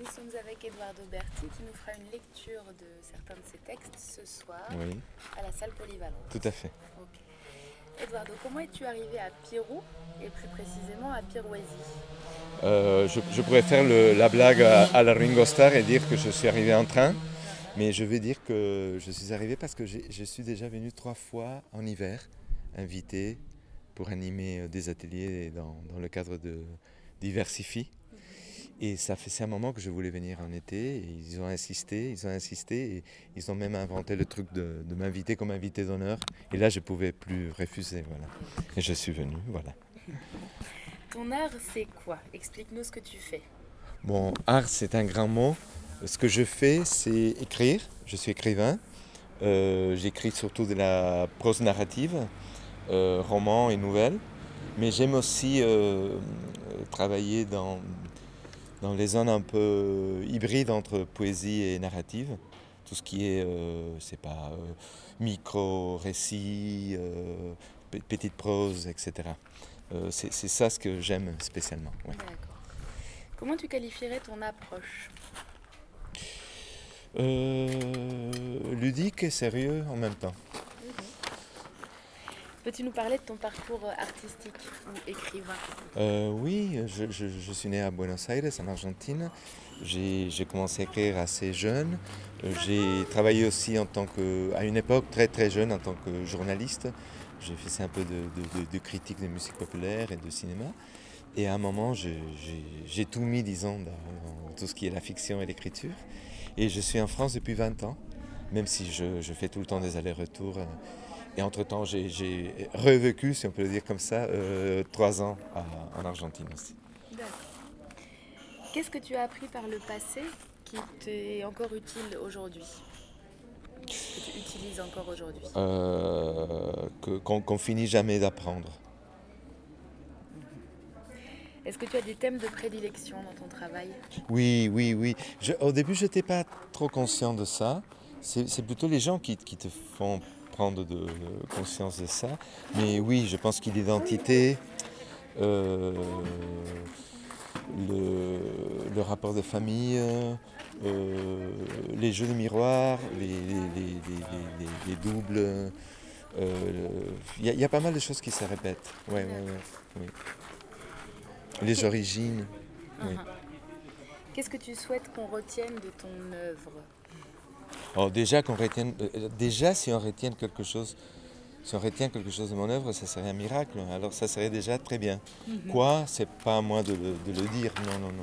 Nous sommes avec Eduardo Berti qui nous fera une lecture de certains de ses textes ce soir Oui, à la salle polyvalente. tout à fait. Ok. Eduardo, comment es-tu arrivé à Pirou et plus précisément à Pirouésie? Euh, je, je pourrais faire le- la blague à, à la Ringo Starr et dire que je suis arrivé en train, mais je vais dire que je suis arrivé parce que je suis déjà venu trois fois en hiver, invité pour animer euh, des ateliers dans, dans le cadre de Diversify. Et ça fait un moment que je voulais venir en été et ils ont insisté, ils ont insisté et ils ont même inventé le truc de, de m'inviter comme invité d'honneur. Et là, je pouvais plus refuser, voilà. Et je suis venu, voilà. Ton art, c'est quoi? Explique-nous ce que tu fais. Bon, art, c'est un grand mot. Ce que je fais, c'est écrire. Je suis écrivain. Euh, J'écris surtout de la prose narrative, euh, romans et nouvelles. Mais j'aime aussi euh, travailler dans, dans les zones un peu hybrides entre poésie et narrative. Tout ce qui est, euh, c'est pas, euh, micro-récits, euh, pe- petite prose, etc. Euh, c'est ça ce que j'aime spécialement. ouais. Comment tu qualifierais ton approche? Euh, ludique et sérieux en même temps. Peux-tu nous parler de ton parcours artistique ou écrivain? Euh, oui, je, suis né à Buenos Aires, en Argentine. J'ai commencé à écrire assez jeune. Euh, J'ai travaillé aussi en tant que, à une époque très très jeune en tant que journaliste. J'ai fait un peu de, critique de musique populaire et de cinéma. Et à un moment, j'ai tout mis, disons, dans, dans tout ce qui est la fiction et l'écriture. Et je suis en France depuis 20 ans, même si je, je fais tout le temps des allers-retours. euh, Et entre-temps, j'ai revécu, si on peut le dire comme ça, euh, trois ans à- en Argentine aussi. Qu'est-ce que tu as appris par le passé qui t'est encore utile aujourd'hui? Que tu utilises encore aujourd'hui? Euh, Qu'on finit jamais d'apprendre. Est-ce que tu as des thèmes de prédilection dans ton travail? Oui, oui, oui. Je- au début, je n'étais pas trop conscient de ça. C'est plutôt les gens qui, qui te font prendre de, conscience de ça. Mais oui, je pense qu'il l'identité, euh, le, le rapport de famille, euh, les jeux de miroir, les, les- les- les- les- les doubles. euh, Il y, a- il y a pas mal de choses qui se répètent. Ouais, ouais, ouais, oui. Les origines. Oui. Qu'est-ce que tu souhaites qu'on retienne de ton œuvre? Alors déjà qu'on retienne, euh, déjà si on retient quelque chose, si on retient quelque chose de mon œuvre, ça serait un miracle. Alors ça serait déjà très bien. Quoi? C'est pas à moi de le, de le dire. Non, non, non.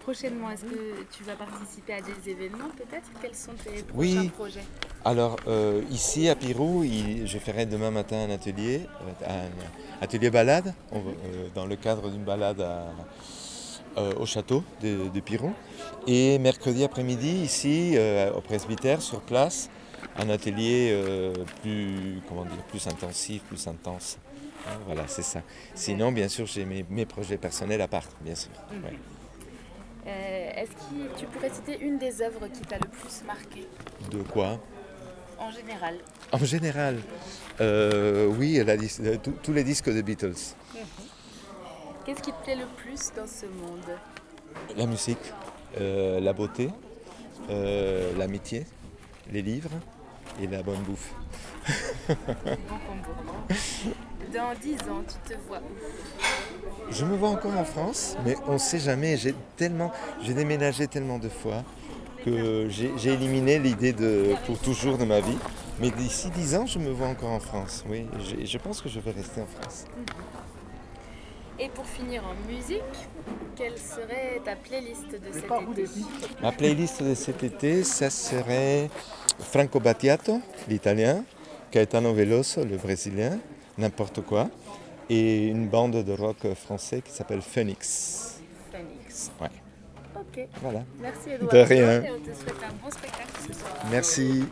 Prochainement, est-ce que tu vas participer à des événements peut-être? Quels sont tes prochains Oui. projets? Alors euh, ici à Pirou, il- je ferai demain matin un atelier, euh, un atelier balade, on euh, dans le cadre d'une balade à- euh, au château de, de Pirou. Et mercredi après-midi, ici euh, au presbytère, sur place, un atelier euh, plus, comment dire, plus intensif, plus intense. Hein, Voilà, c'est ça. Sinon, bien sûr, j'ai mes, mes projets personnels à part, bien sûr. ouais. Euh, Est-ce que tu pourrais citer une des œuvres qui t'a le plus marqué? De quoi? En général En général, oui, la tous- tous les disques de Beatles. Qu'est-ce qui te plaît le plus dans ce monde? La musique, euh, la beauté, euh, l'amitié, les livres et la bonne bouffe. Bon combo. Dans 10 ans, tu te vois où? Je me vois encore en France, mais on ne sait jamais. J'ai tellement, j'ai déménagé tellement de fois que j'ai éliminé l'idée de pour toujours de ma vie. Mais d'ici 10 ans, je me vois encore en France. Oui, je pense que je vais rester en France. Et pour finir en musique, quelle serait ta playlist de cet été Ma playlist de cet été, ça serait Franco Battiato, l'italien, Caetano Veloso, le brésilien, n'importe quoi, et une bande de rock français qui s'appelle Phoenix. Phoenix. Ouais, Ok. voilà. Merci Edouard. De rien. Et on te souhaite un bon spectacle ce soir. Merci.